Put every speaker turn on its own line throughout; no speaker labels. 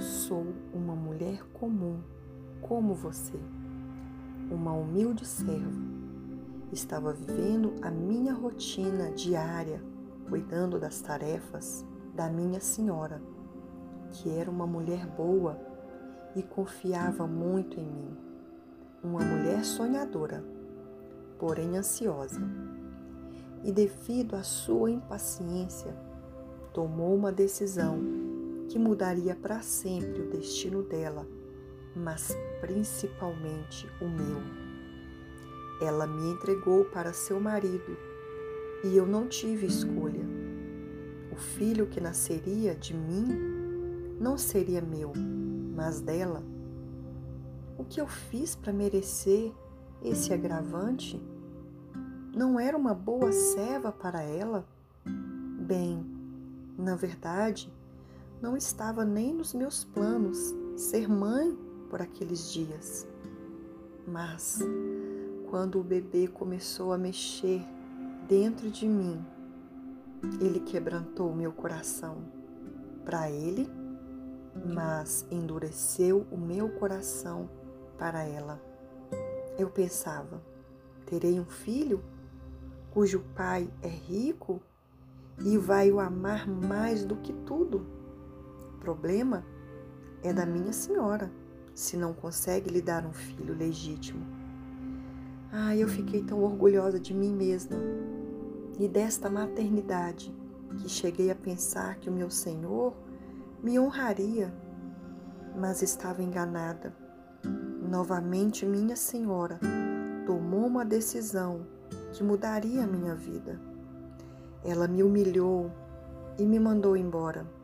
Sou uma mulher comum, como você, uma humilde serva. Estava vivendo a minha rotina diária, cuidando das tarefas da minha senhora, que era uma mulher boa e confiava muito em mim. Uma mulher sonhadora, porém ansiosa. E devido à sua impaciência, tomou uma decisão que mudaria para sempre o destino dela, mas principalmente o meu. Ela me entregou para seu marido e eu não tive escolha. O filho que nasceria de mim não seria meu, mas dela. O que eu fiz para merecer esse agravante? Não era uma boa serva para ela? Bem, na verdade, não estava nem nos meus planos ser mãe por aqueles dias. Mas, quando o bebê começou a mexer dentro de mim, ele quebrantou meu coração para ele, mas endureceu o meu coração para ela. Eu pensava: terei um filho cujo pai é rico e vai o amar mais do que tudo problema é da minha senhora, se não consegue lhe dar um filho legítimo. Ah, eu fiquei tão orgulhosa de mim mesma e desta maternidade que cheguei a pensar que o meu Senhor me honraria, mas estava enganada. Novamente, minha Senhora tomou uma decisão que mudaria a minha vida. Ela me humilhou e me mandou embora.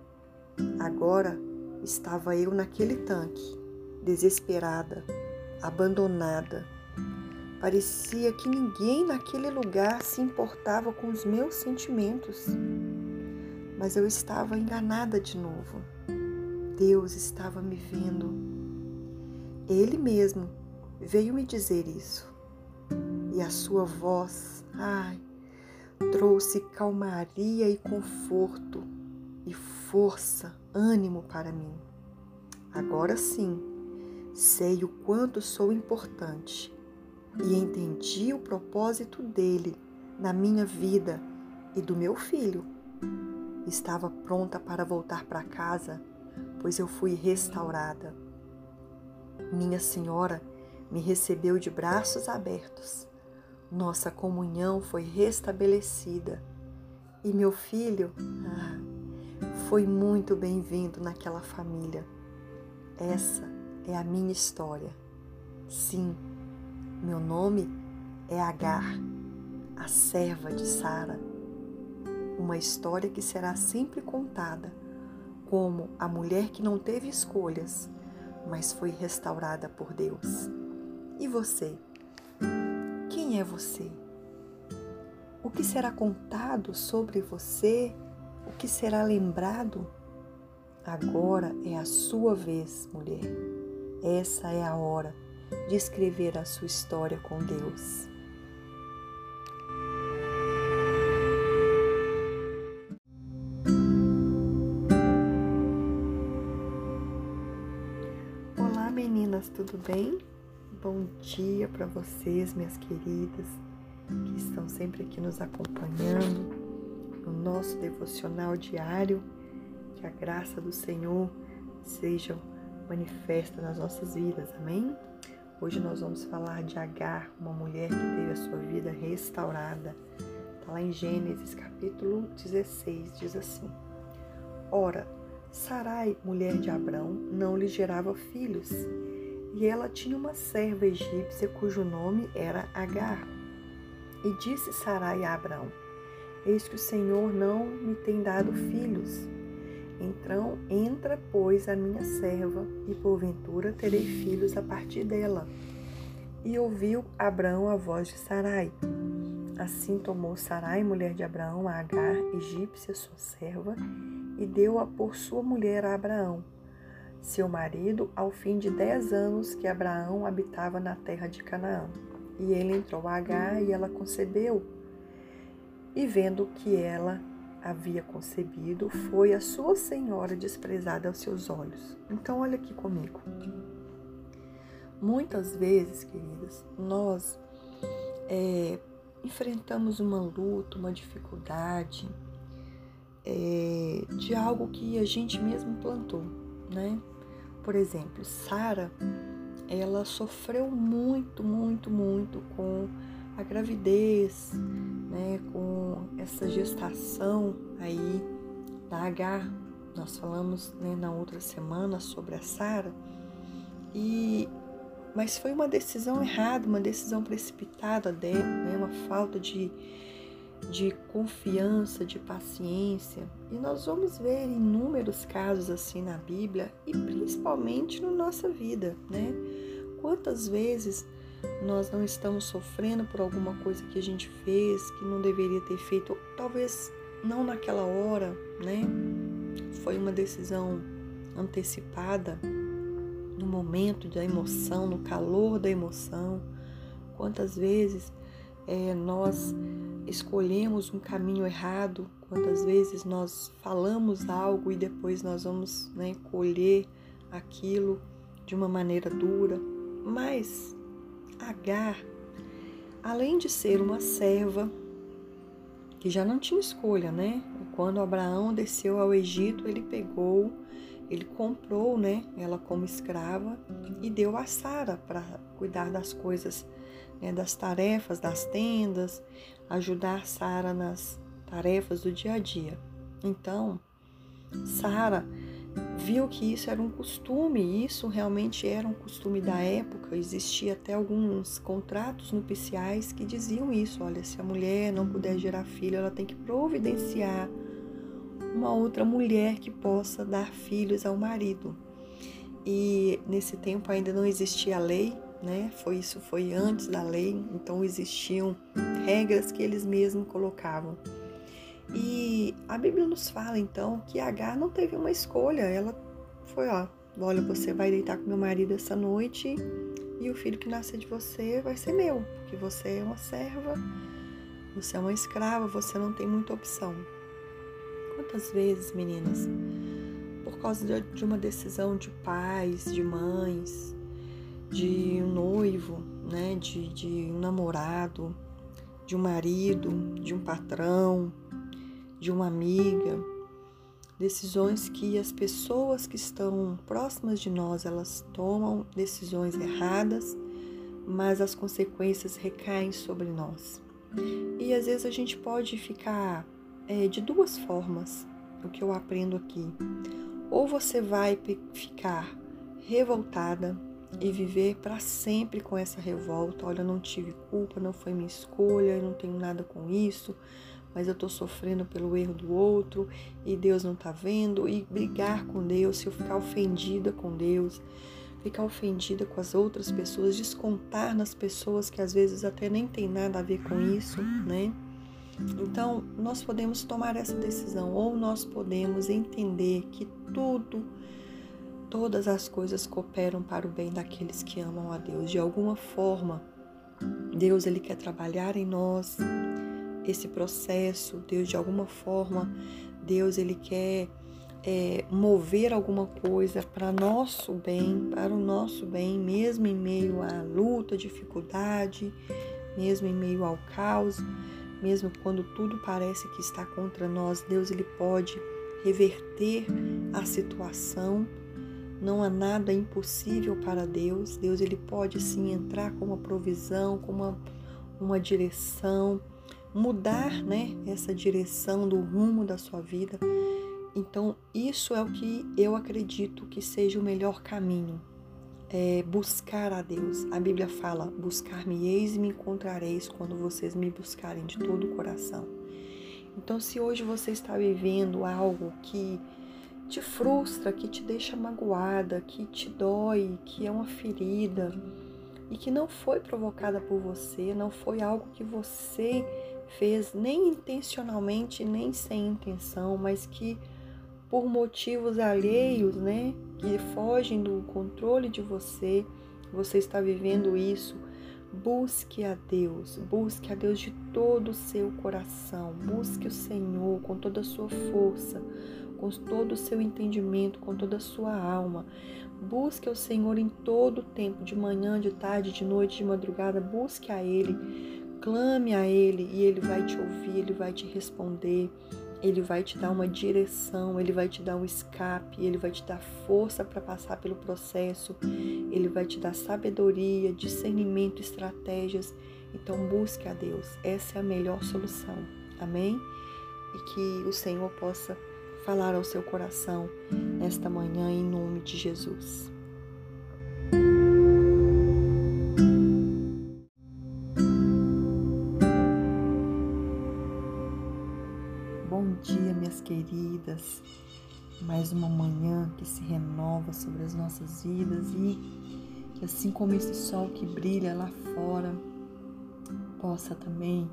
Agora estava eu naquele tanque, desesperada, abandonada. Parecia que ninguém naquele lugar se importava com os meus sentimentos. Mas eu estava enganada de novo. Deus estava me vendo. Ele mesmo veio me dizer isso. E a sua voz, ai, trouxe calmaria e conforto e força, ânimo para mim. Agora sim, sei o quanto sou importante e entendi o propósito dele na minha vida e do meu filho. Estava pronta para voltar para casa, pois eu fui restaurada. Minha Senhora me recebeu de braços abertos. Nossa comunhão foi restabelecida. E meu filho, ah, foi muito bem-vindo naquela família. Essa é a minha história. Sim, meu nome é Agar, a serva de Sara. Uma história que será sempre contada como a mulher que não teve escolhas, mas foi restaurada por Deus. E você? Quem é você? O que será contado sobre você o que será lembrado? Agora é a sua vez, mulher. Essa é a hora de escrever a sua história com Deus. Olá, meninas, tudo bem? Bom dia para vocês, minhas queridas, que estão sempre aqui nos acompanhando no nosso devocional diário. Que a graça do Senhor seja manifesta nas nossas vidas, amém? Hoje nós vamos falar de Agar, uma mulher que teve a sua vida restaurada. Está lá em Gênesis capítulo 16, diz assim: Ora, Sarai, mulher de Abrão, não lhe gerava filhos, e ela tinha uma serva egípcia cujo nome era Agar. E disse Sarai a Abrão: Eis que o Senhor não me tem dado filhos. Então entra, pois, a minha serva, e porventura terei filhos a partir dela. E ouviu Abraão a voz de Sarai. Assim tomou Sarai, mulher de Abraão, a Agar, egípcia, sua serva, e deu-a por sua mulher a Abraão, seu marido, ao fim de dez anos que Abraão habitava na terra de Canaã. E ele entrou a Agar, e ela concebeu e vendo que ela havia concebido, foi a sua senhora desprezada aos seus olhos. Então, olha aqui comigo. Muitas vezes, queridas, nós é, enfrentamos uma luta, uma dificuldade é, de algo que a gente mesmo plantou, né? Por exemplo, Sara, ela sofreu muito, muito, muito com a gravidez, né, com essa gestação aí da H. Nós falamos né, na outra semana sobre a Sara. E mas foi uma decisão errada, uma decisão precipitada dela, né, uma falta de, de confiança, de paciência. E nós vamos ver inúmeros casos assim na Bíblia e principalmente na nossa vida, né? Quantas vezes nós não estamos sofrendo por alguma coisa que a gente fez que não deveria ter feito, talvez não naquela hora, né? Foi uma decisão antecipada no momento da emoção, no calor da emoção. Quantas vezes é, nós escolhemos um caminho errado, quantas vezes nós falamos algo e depois nós vamos né, colher aquilo de uma maneira dura. Mas Agar, além de ser uma serva, que já não tinha escolha, né? Quando Abraão desceu ao Egito, ele pegou, ele comprou, né, ela como escrava e deu a Sara para cuidar das coisas, né, das tarefas das tendas, ajudar Sara nas tarefas do dia a dia. Então, Sara viu que isso era um costume, isso realmente era um costume da época. Existia até alguns contratos nupciais que diziam isso: olha, se a mulher não puder gerar filho, ela tem que providenciar uma outra mulher que possa dar filhos ao marido. E nesse tempo ainda não existia a lei, né? Foi isso foi antes da lei, então existiam regras que eles mesmos colocavam. E a Bíblia nos fala então que Agar não teve uma escolha, ela foi, ó, olha, você vai deitar com meu marido essa noite e o filho que nascer de você vai ser meu, porque você é uma serva, você é uma escrava, você não tem muita opção. Quantas vezes, meninas, por causa de uma decisão de pais, de mães, de um noivo, né, de, de um namorado, de um marido, de um patrão, de uma amiga, decisões que as pessoas que estão próximas de nós, elas tomam decisões erradas, mas as consequências recaem sobre nós. E às vezes a gente pode ficar é, de duas formas, o que eu aprendo aqui. Ou você vai ficar revoltada e viver para sempre com essa revolta. Olha, eu não tive culpa, não foi minha escolha, eu não tenho nada com isso mas eu estou sofrendo pelo erro do outro e Deus não está vendo, e brigar com Deus, se eu ficar ofendida com Deus, ficar ofendida com as outras pessoas, descontar nas pessoas que às vezes até nem tem nada a ver com isso, né? Então, nós podemos tomar essa decisão ou nós podemos entender que tudo, todas as coisas cooperam para o bem daqueles que amam a Deus. De alguma forma, Deus ele quer trabalhar em nós, esse processo, Deus de alguma forma, Deus ele quer é, mover alguma coisa para nosso bem, para o nosso bem, mesmo em meio à luta, dificuldade, mesmo em meio ao caos, mesmo quando tudo parece que está contra nós, Deus ele pode reverter a situação. Não há nada impossível para Deus. Deus ele pode sim entrar com uma provisão, com uma, uma direção mudar né, essa direção do rumo da sua vida. Então, isso é o que eu acredito que seja o melhor caminho. É buscar a Deus. A Bíblia fala: Buscar-me-eis e me encontrareis quando vocês me buscarem de todo o coração. Então, se hoje você está vivendo algo que te frustra, que te deixa magoada, que te dói, que é uma ferida e que não foi provocada por você, não foi algo que você fez nem intencionalmente, nem sem intenção, mas que por motivos alheios, né, que fogem do controle de você, você está vivendo isso, Busque a Deus, busque a Deus de todo o seu coração, busque o Senhor com toda a sua força, com todo o seu entendimento, com toda a sua alma. Busque o Senhor em todo o tempo, de manhã, de tarde, de noite, de madrugada, busque a Ele, clame a Ele e Ele vai te ouvir, Ele vai te responder. Ele vai te dar uma direção, ele vai te dar um escape, ele vai te dar força para passar pelo processo, ele vai te dar sabedoria, discernimento, estratégias. Então busque a Deus, essa é a melhor solução. Amém? E que o Senhor possa falar ao seu coração nesta manhã em nome de Jesus. Queridas, mais uma manhã que se renova sobre as nossas vidas e que assim como esse sol que brilha lá fora, possa também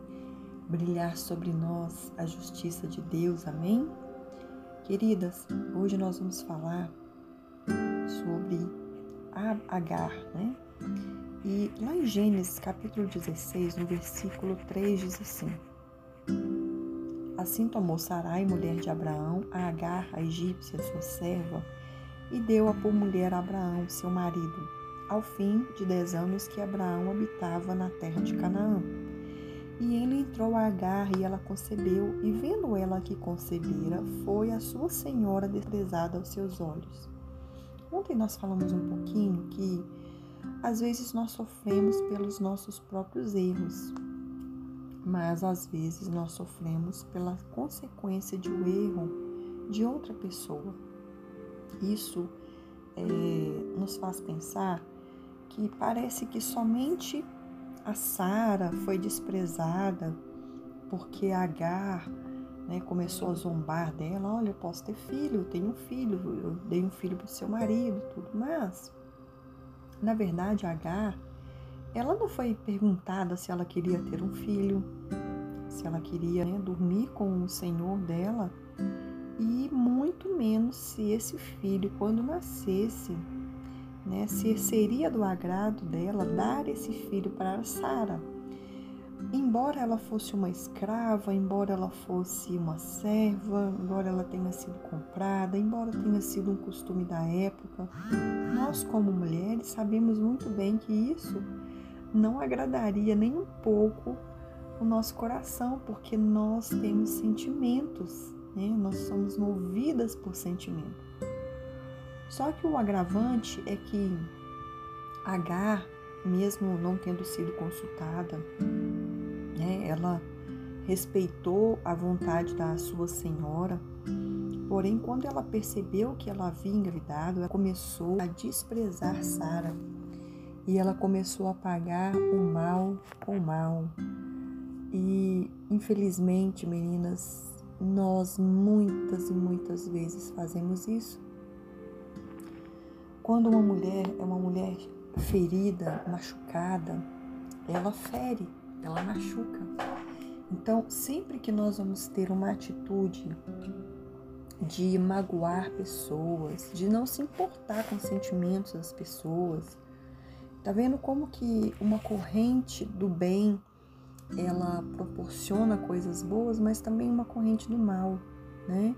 brilhar sobre nós a justiça de Deus. Amém? Queridas, hoje nós vamos falar sobre Agar, né? E lá em Gênesis capítulo 16, no versículo 3 diz assim: Assim tomou Sarai, mulher de Abraão, a Agar, a egípcia, sua serva, e deu-a por mulher a Abraão, seu marido, ao fim de dez anos que Abraão habitava na terra de Canaã. E ele entrou a Agar e ela concebeu, e vendo ela que concebera, foi a sua senhora desprezada aos seus olhos. Ontem nós falamos um pouquinho que às vezes nós sofremos pelos nossos próprios erros, mas às vezes nós sofremos pela consequência de um erro de outra pessoa. Isso é, nos faz pensar que parece que somente a Sara foi desprezada porque Agar né, começou a zombar dela. Olha, eu posso ter filho, eu tenho um filho, eu dei um filho para o seu marido, tudo. Mas, na verdade, Agar ela não foi perguntada se ela queria ter um filho, se ela queria né, dormir com o Senhor dela, e muito menos se esse filho, quando nascesse, né, se seria do agrado dela dar esse filho para Sara. Embora ela fosse uma escrava, embora ela fosse uma serva, embora ela tenha sido comprada, embora tenha sido um costume da época, nós, como mulheres, sabemos muito bem que isso não agradaria nem um pouco o nosso coração, porque nós temos sentimentos, né? nós somos movidas por sentimento. Só que o agravante é que Agar, mesmo não tendo sido consultada, né, ela respeitou a vontade da sua senhora, porém, quando ela percebeu que ela havia engravidado, ela começou a desprezar Sara e ela começou a pagar o mal com mal. E infelizmente, meninas, nós muitas e muitas vezes fazemos isso. Quando uma mulher é uma mulher ferida, machucada, ela fere, ela machuca. Então, sempre que nós vamos ter uma atitude de magoar pessoas, de não se importar com os sentimentos das pessoas, Tá vendo como que uma corrente do bem ela proporciona coisas boas, mas também uma corrente do mal, né?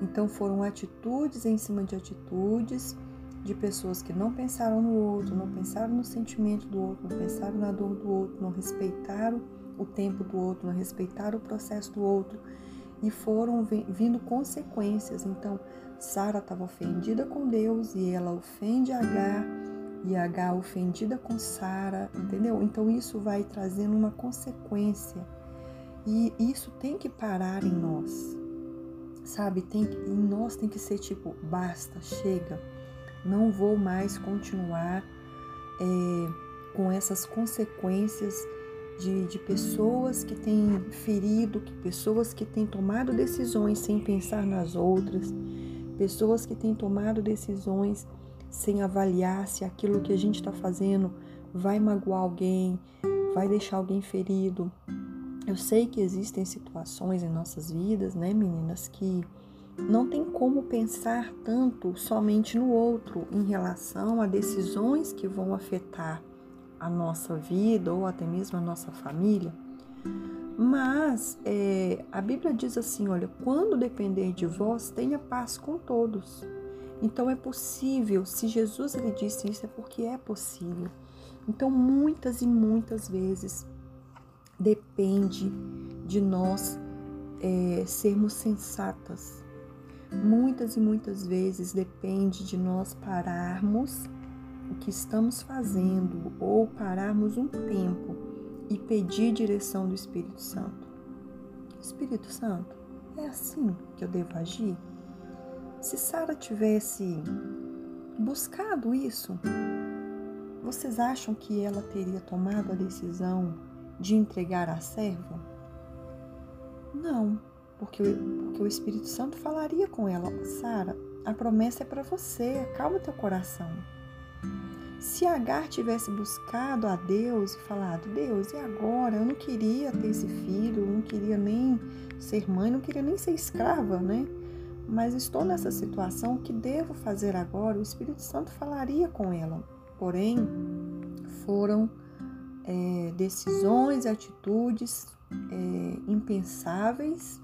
Então foram atitudes em cima de atitudes de pessoas que não pensaram no outro, não pensaram no sentimento do outro, não pensaram na dor do outro, não respeitaram o tempo do outro, não respeitaram o processo do outro e foram vindo consequências. Então, Sara estava ofendida com Deus e ela ofende Agar e H ofendida com Sara, entendeu? Então isso vai trazendo uma consequência e isso tem que parar em nós, sabe? Tem em nós tem que ser tipo basta, chega, não vou mais continuar é, com essas consequências de, de pessoas que têm ferido, que pessoas que têm tomado decisões sem pensar nas outras, pessoas que têm tomado decisões sem avaliar se aquilo que a gente está fazendo vai magoar alguém, vai deixar alguém ferido. Eu sei que existem situações em nossas vidas, né, meninas, que não tem como pensar tanto somente no outro em relação a decisões que vão afetar a nossa vida ou até mesmo a nossa família. Mas é, a Bíblia diz assim: olha, quando depender de vós, tenha paz com todos. Então é possível, se Jesus ele disse isso, é porque é possível. Então, muitas e muitas vezes depende de nós é, sermos sensatas. Muitas e muitas vezes depende de nós pararmos o que estamos fazendo ou pararmos um tempo e pedir direção do Espírito Santo. Espírito Santo, é assim que eu devo agir? Se Sara tivesse buscado isso, vocês acham que ela teria tomado a decisão de entregar a serva? Não, porque, porque o Espírito Santo falaria com ela: Sara, a promessa é para você, acalma teu coração. Se Agar tivesse buscado a Deus e falado: Deus, e agora? Eu não queria ter esse filho, não queria nem ser mãe, não queria nem ser escrava, né? Mas estou nessa situação, o que devo fazer agora? O Espírito Santo falaria com ela. Porém, foram é, decisões, atitudes é, impensáveis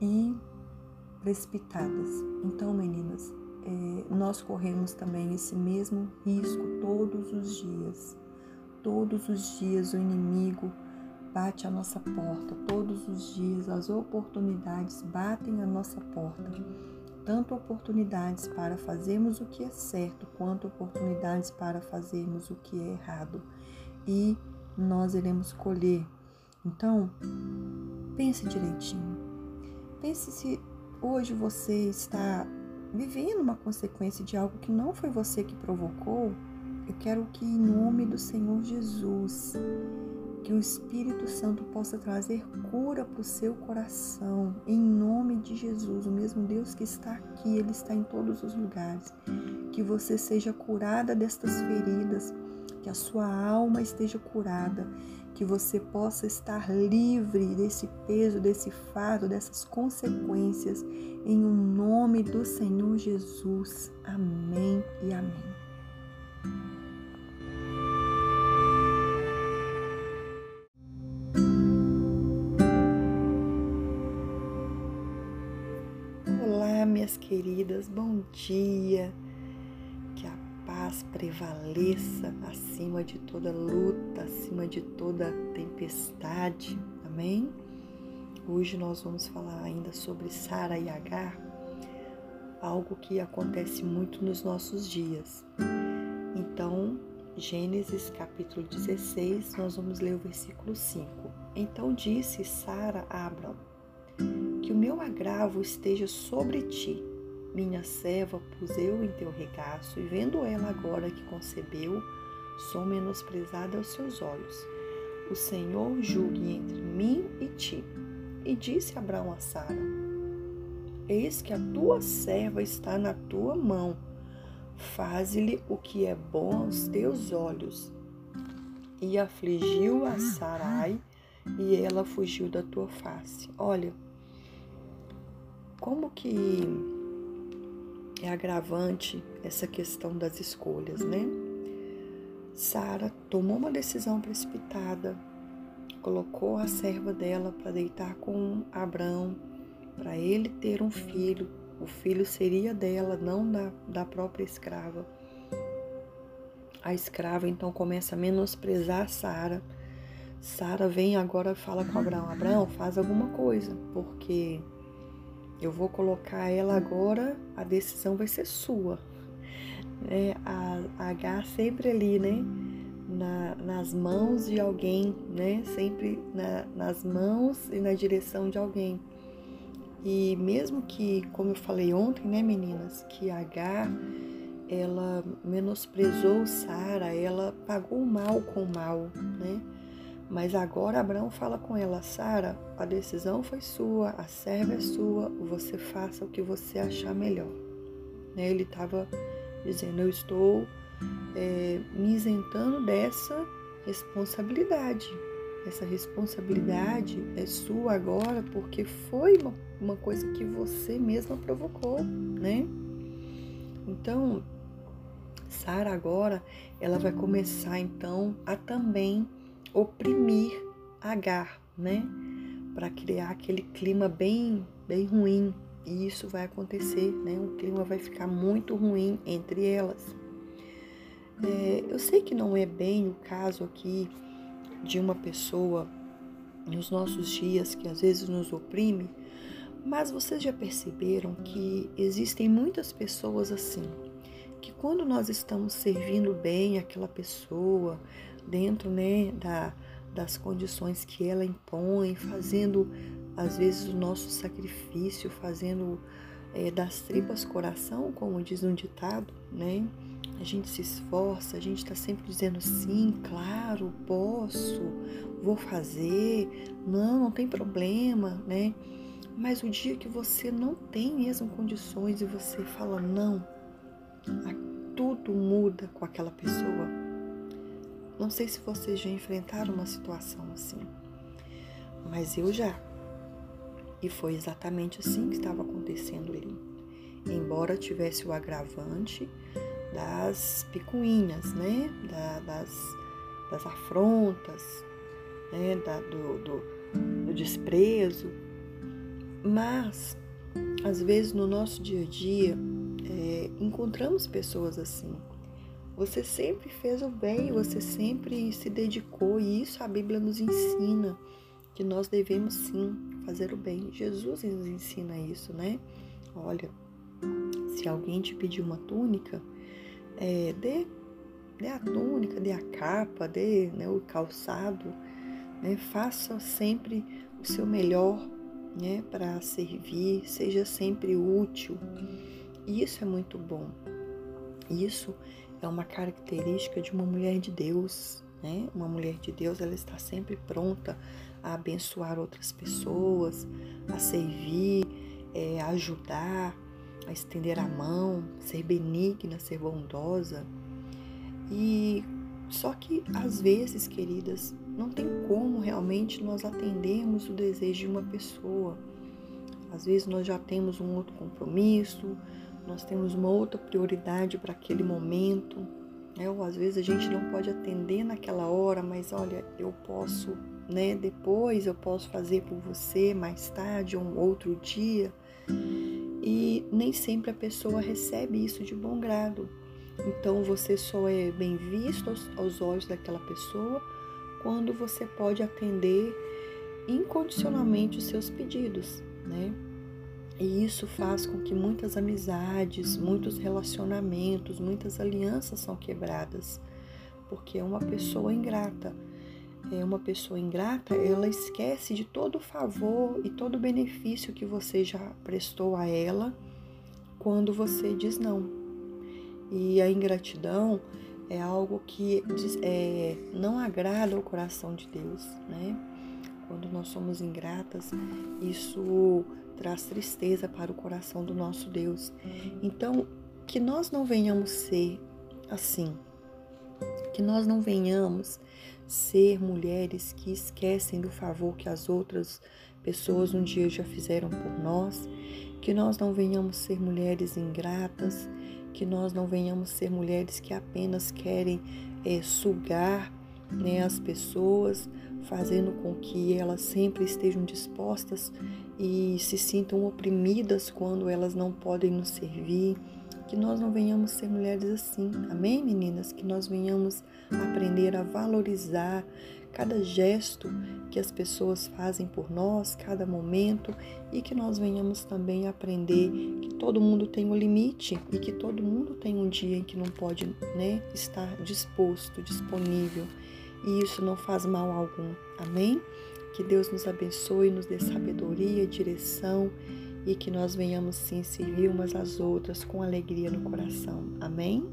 e precipitadas. Então, meninas, é, nós corremos também esse mesmo risco todos os dias. Todos os dias o inimigo bate à nossa porta, todos os dias as oportunidades batem à nossa porta. Tanto oportunidades para fazermos o que é certo, quanto oportunidades para fazermos o que é errado. E nós iremos colher. Então, pense direitinho. Pense se hoje você está vivendo uma consequência de algo que não foi você que provocou, eu quero que, em nome do Senhor Jesus, que o Espírito Santo possa trazer cura para o seu coração, em nome de Jesus, o mesmo Deus que está aqui, Ele está em todos os lugares. Que você seja curada destas feridas, que a sua alma esteja curada, que você possa estar livre desse peso, desse fardo, dessas consequências, em um nome do Senhor Jesus. Amém e amém. Bom dia paz prevaleça acima de toda luta, acima de toda tempestade. Amém? Hoje nós vamos falar ainda sobre Sara e Agar, algo que acontece muito nos nossos dias. Então, Gênesis capítulo 16, nós vamos ler o versículo 5. Então disse Sara a Abraão: Que o meu agravo esteja sobre ti minha serva pus eu em teu regaço, e vendo ela agora que concebeu, sou menosprezada aos seus olhos. O Senhor julgue entre mim e ti. E disse Abraão a Sara: Eis que a tua serva está na tua mão. Faze-lhe o que é bom aos teus olhos. E afligiu a Sarai, e ela fugiu da tua face. Olha, como que é agravante essa questão das escolhas, né? Sara tomou uma decisão precipitada, colocou a serva dela para deitar com Abraão, para ele ter um filho. O filho seria dela, não da, da própria escrava. A escrava então começa a menosprezar Sara. Sara vem agora e fala com Abraão: Abraão, faz alguma coisa, porque eu vou colocar ela agora, a decisão vai ser sua. É, a, H sempre ali, né? Na, nas mãos de alguém, né? Sempre na, nas mãos e na direção de alguém. E mesmo que, como eu falei ontem, né, meninas, que a H ela menosprezou Sara, ela pagou mal com mal, né? Mas agora Abraão fala com ela: Sara, a decisão foi sua, a serva é sua, você faça o que você achar melhor. Né? Ele estava dizendo: Eu estou é, me isentando dessa responsabilidade. Essa responsabilidade é sua agora porque foi uma, uma coisa que você mesma provocou, né? Então, Sara agora ela vai começar então a também oprimir Agar, né? Para criar aquele clima bem, bem ruim. E isso vai acontecer, né? O clima vai ficar muito ruim entre elas. É, eu sei que não é bem o caso aqui de uma pessoa nos nossos dias que às vezes nos oprime, mas vocês já perceberam que existem muitas pessoas assim, que quando nós estamos servindo bem aquela pessoa, dentro né, da, das condições que ela impõe, fazendo às vezes o nosso sacrifício, fazendo é, das tripas coração, como diz um ditado, né? A gente se esforça, a gente está sempre dizendo sim, claro, posso, vou fazer, não, não tem problema, né? Mas o dia que você não tem mesmo condições e você fala não, tudo muda com aquela pessoa. Não sei se vocês já enfrentaram uma situação assim, mas eu já. E foi exatamente assim que estava acontecendo ali. Embora tivesse o agravante das picuinhas, né? Da, das, das afrontas, né? Da, do, do, do desprezo. Mas, às vezes, no nosso dia a dia, é, encontramos pessoas assim. Você sempre fez o bem, você sempre se dedicou, e isso a Bíblia nos ensina que nós devemos sim fazer o bem. Jesus nos ensina isso, né? Olha, se alguém te pedir uma túnica, é, dê, dê a túnica, dê a capa, dê né, o calçado, né? faça sempre o seu melhor né, para servir, seja sempre útil. Isso é muito bom. Isso é uma característica de uma mulher de Deus, né? Uma mulher de Deus, ela está sempre pronta a abençoar outras pessoas, a servir, é, a ajudar, a estender a mão, ser benigna, ser bondosa. E só que às vezes, queridas, não tem como realmente nós atendermos o desejo de uma pessoa. Às vezes nós já temos um outro compromisso, nós temos uma outra prioridade para aquele momento. Né? Ou às vezes a gente não pode atender naquela hora, mas olha, eu posso, né? Depois eu posso fazer por você mais tarde ou um outro dia. E nem sempre a pessoa recebe isso de bom grado. Então você só é bem visto aos, aos olhos daquela pessoa quando você pode atender incondicionalmente os seus pedidos, né? E isso faz com que muitas amizades, muitos relacionamentos, muitas alianças são quebradas, porque é uma pessoa ingrata. É uma pessoa ingrata, ela esquece de todo o favor e todo o benefício que você já prestou a ela quando você diz não. E a ingratidão é algo que é, não agrada ao coração de Deus, né? Quando nós somos ingratas, isso traz tristeza para o coração do nosso Deus. Então, que nós não venhamos ser assim, que nós não venhamos ser mulheres que esquecem do favor que as outras pessoas um dia já fizeram por nós, que nós não venhamos ser mulheres ingratas, que nós não venhamos ser mulheres que apenas querem é, sugar né, as pessoas, fazendo com que elas sempre estejam dispostas e se sintam oprimidas quando elas não podem nos servir. Que nós não venhamos ser mulheres assim, amém, meninas? Que nós venhamos aprender a valorizar cada gesto que as pessoas fazem por nós, cada momento, e que nós venhamos também aprender que todo mundo tem um limite e que todo mundo tem um dia em que não pode né, estar disposto, disponível e isso não faz mal algum. Amém? Que Deus nos abençoe, nos dê sabedoria, direção e que nós venhamos sim servir umas às outras com alegria no coração. Amém?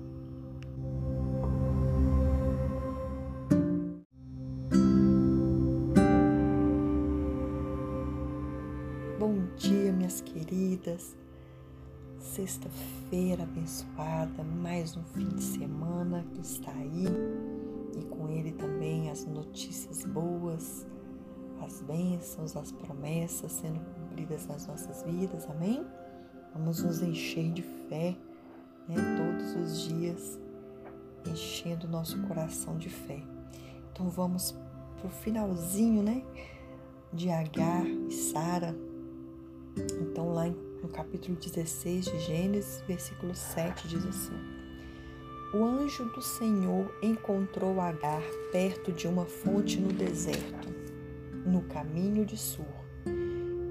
Bom dia, minhas queridas. Sexta-feira abençoada, mais um fim de semana que está aí e com ele também as notícias boas, as bênçãos, as promessas sendo cumpridas nas nossas vidas, amém? Vamos nos encher de fé né, todos os dias enchendo nosso coração de fé. Então vamos para o finalzinho, né? De Agar e Sara. Então, lá no capítulo 16 de Gênesis, versículo 7, diz assim: O anjo do Senhor encontrou Agar perto de uma fonte no deserto, no caminho de Sur,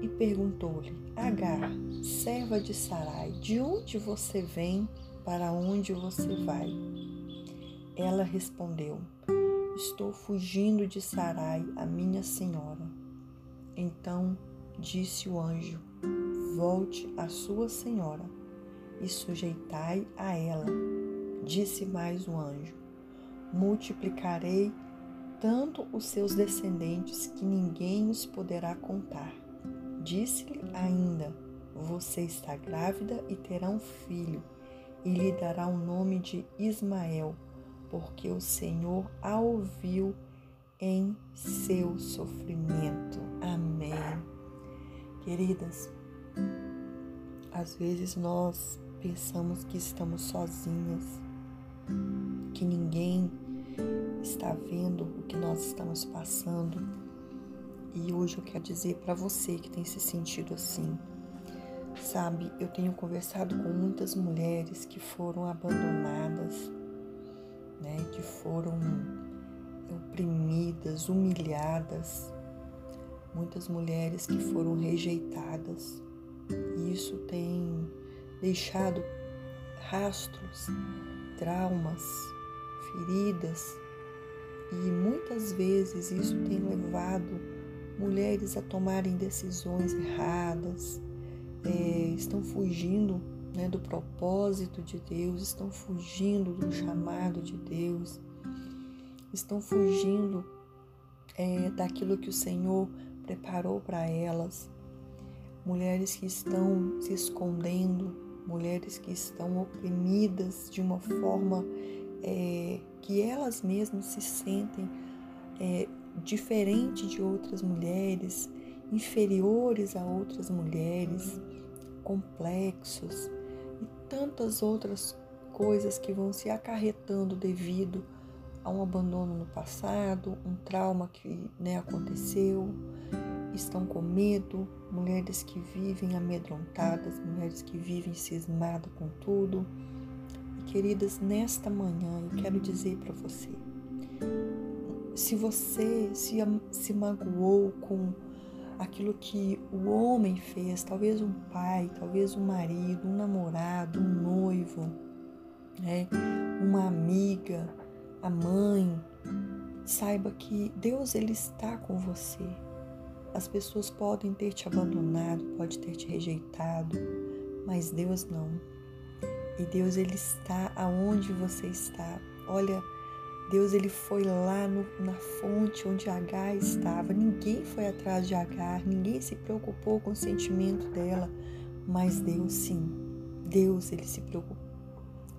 e perguntou-lhe: Agar, serva de Sarai, de onde você vem? Para onde você vai? Ela respondeu: Estou fugindo de Sarai, a minha senhora. Então disse o anjo: Volte à sua senhora e sujeitai a ela. Disse mais o anjo: Multiplicarei tanto os seus descendentes que ninguém os poderá contar. Disse-lhe ainda: Você está grávida e terá um filho, e lhe dará o nome de Ismael porque o Senhor a ouviu em seu sofrimento. Amém. Queridas, às vezes nós pensamos que estamos sozinhas, que ninguém está vendo o que nós estamos passando. E hoje eu quero dizer para você que tem se sentido assim. Sabe, eu tenho conversado com muitas mulheres que foram abandonadas, né, que foram oprimidas, humilhadas, muitas mulheres que foram rejeitadas. E isso tem deixado rastros, traumas, feridas, e muitas vezes isso tem levado mulheres a tomarem decisões erradas, é, estão fugindo né, do propósito de Deus, estão fugindo do chamado de Deus, estão fugindo é, daquilo que o Senhor preparou para elas. Mulheres que estão se escondendo, mulheres que estão oprimidas de uma forma é, que elas mesmas se sentem é, diferente de outras mulheres, inferiores a outras mulheres, complexos, tantas outras coisas que vão se acarretando devido a um abandono no passado, um trauma que né, aconteceu, estão com medo, mulheres que vivem amedrontadas, mulheres que vivem cismadas com tudo. E queridas, nesta manhã eu quero dizer para você, se você se, se magoou com aquilo que o homem fez, talvez um pai, talvez um marido, um namorado, um noivo, né? uma amiga, a mãe, saiba que Deus ele está com você. As pessoas podem ter te abandonado, pode ter te rejeitado, mas Deus não. E Deus ele está aonde você está. Olha, Deus ele foi lá no, na fonte onde Agar estava. Ninguém foi atrás de Agar, ninguém se preocupou com o sentimento dela, mas Deus sim. Deus ele se preocupou.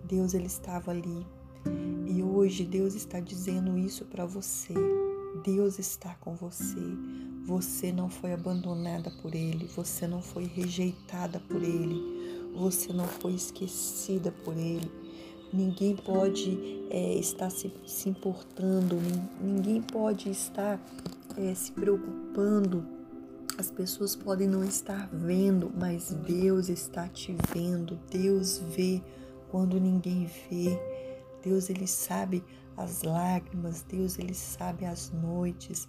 Deus ele estava ali. E hoje Deus está dizendo isso para você. Deus está com você. Você não foi abandonada por ele, você não foi rejeitada por ele, você não foi esquecida por ele ninguém pode é, estar se, se, importando, ninguém pode estar é, se preocupando. As pessoas podem não estar vendo, mas Deus está te vendo. Deus vê quando ninguém vê. Deus ele sabe as lágrimas, Deus ele sabe as noites.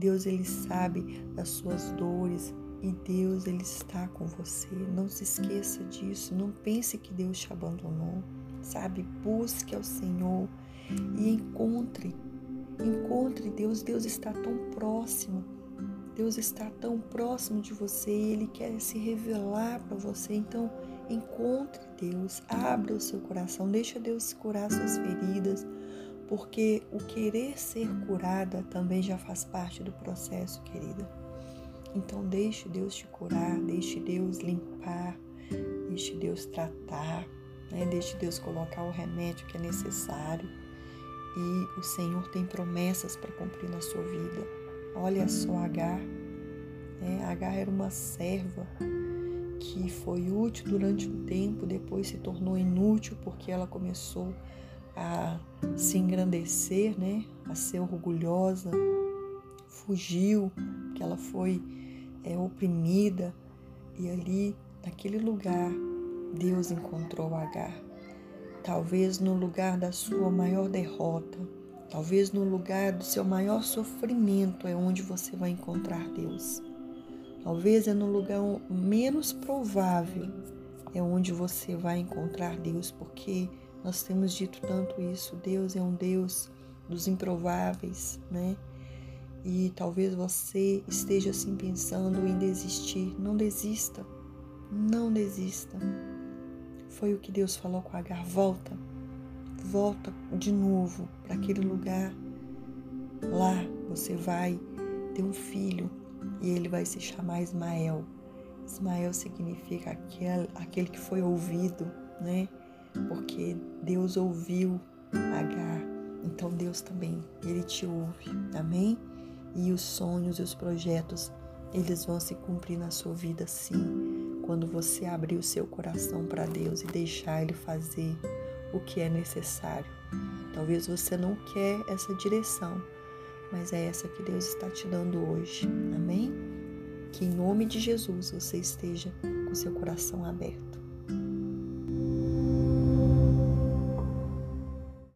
Deus ele sabe das suas dores e Deus ele está com você. Não se esqueça disso, não pense que Deus te abandonou sabe? Busque ao Senhor e encontre, encontre Deus. Deus está tão próximo, Deus está tão próximo de você e Ele quer se revelar para você. Então, encontre Deus, abra o seu coração, deixa Deus curar suas feridas, porque o querer ser curada também já faz parte do processo, querida. Então, deixe Deus te curar, deixe Deus limpar, deixe Deus tratar. Né? Deixe Deus colocar o remédio que é necessário. E o Senhor tem promessas para cumprir na sua vida. Olha só Agar. Né? Agar era uma serva que foi útil durante um tempo, depois se tornou inútil porque ela começou a se engrandecer, né? A ser orgulhosa, fugiu, que ela foi é, oprimida e ali naquele lugar Deus encontrou Agar. Talvez no lugar da sua maior derrota, talvez no lugar do seu maior sofrimento é onde você vai encontrar Deus. Talvez é no lugar menos provável é onde você vai encontrar Deus, porque nós temos dito tanto isso. Deus é um Deus dos improváveis, né? E talvez você esteja assim pensando em desistir. Não desista. Não desista. Foi o que Deus falou com Agar. Volta. Volta de novo para aquele lugar. Lá você vai ter um filho e ele vai se chamar Ismael. Ismael significa aquele, aquele que foi ouvido, né? Porque Deus ouviu Agar. Então Deus também, ele te ouve. Amém? E os sonhos e os projetos, eles vão se cumprir na sua vida sim, quando você abrir o seu coração para Deus e deixar ele fazer o que é necessário. Talvez você não quer essa direção, mas é essa que Deus está te dando hoje. Amém? Que em nome de Jesus você esteja com seu coração aberto.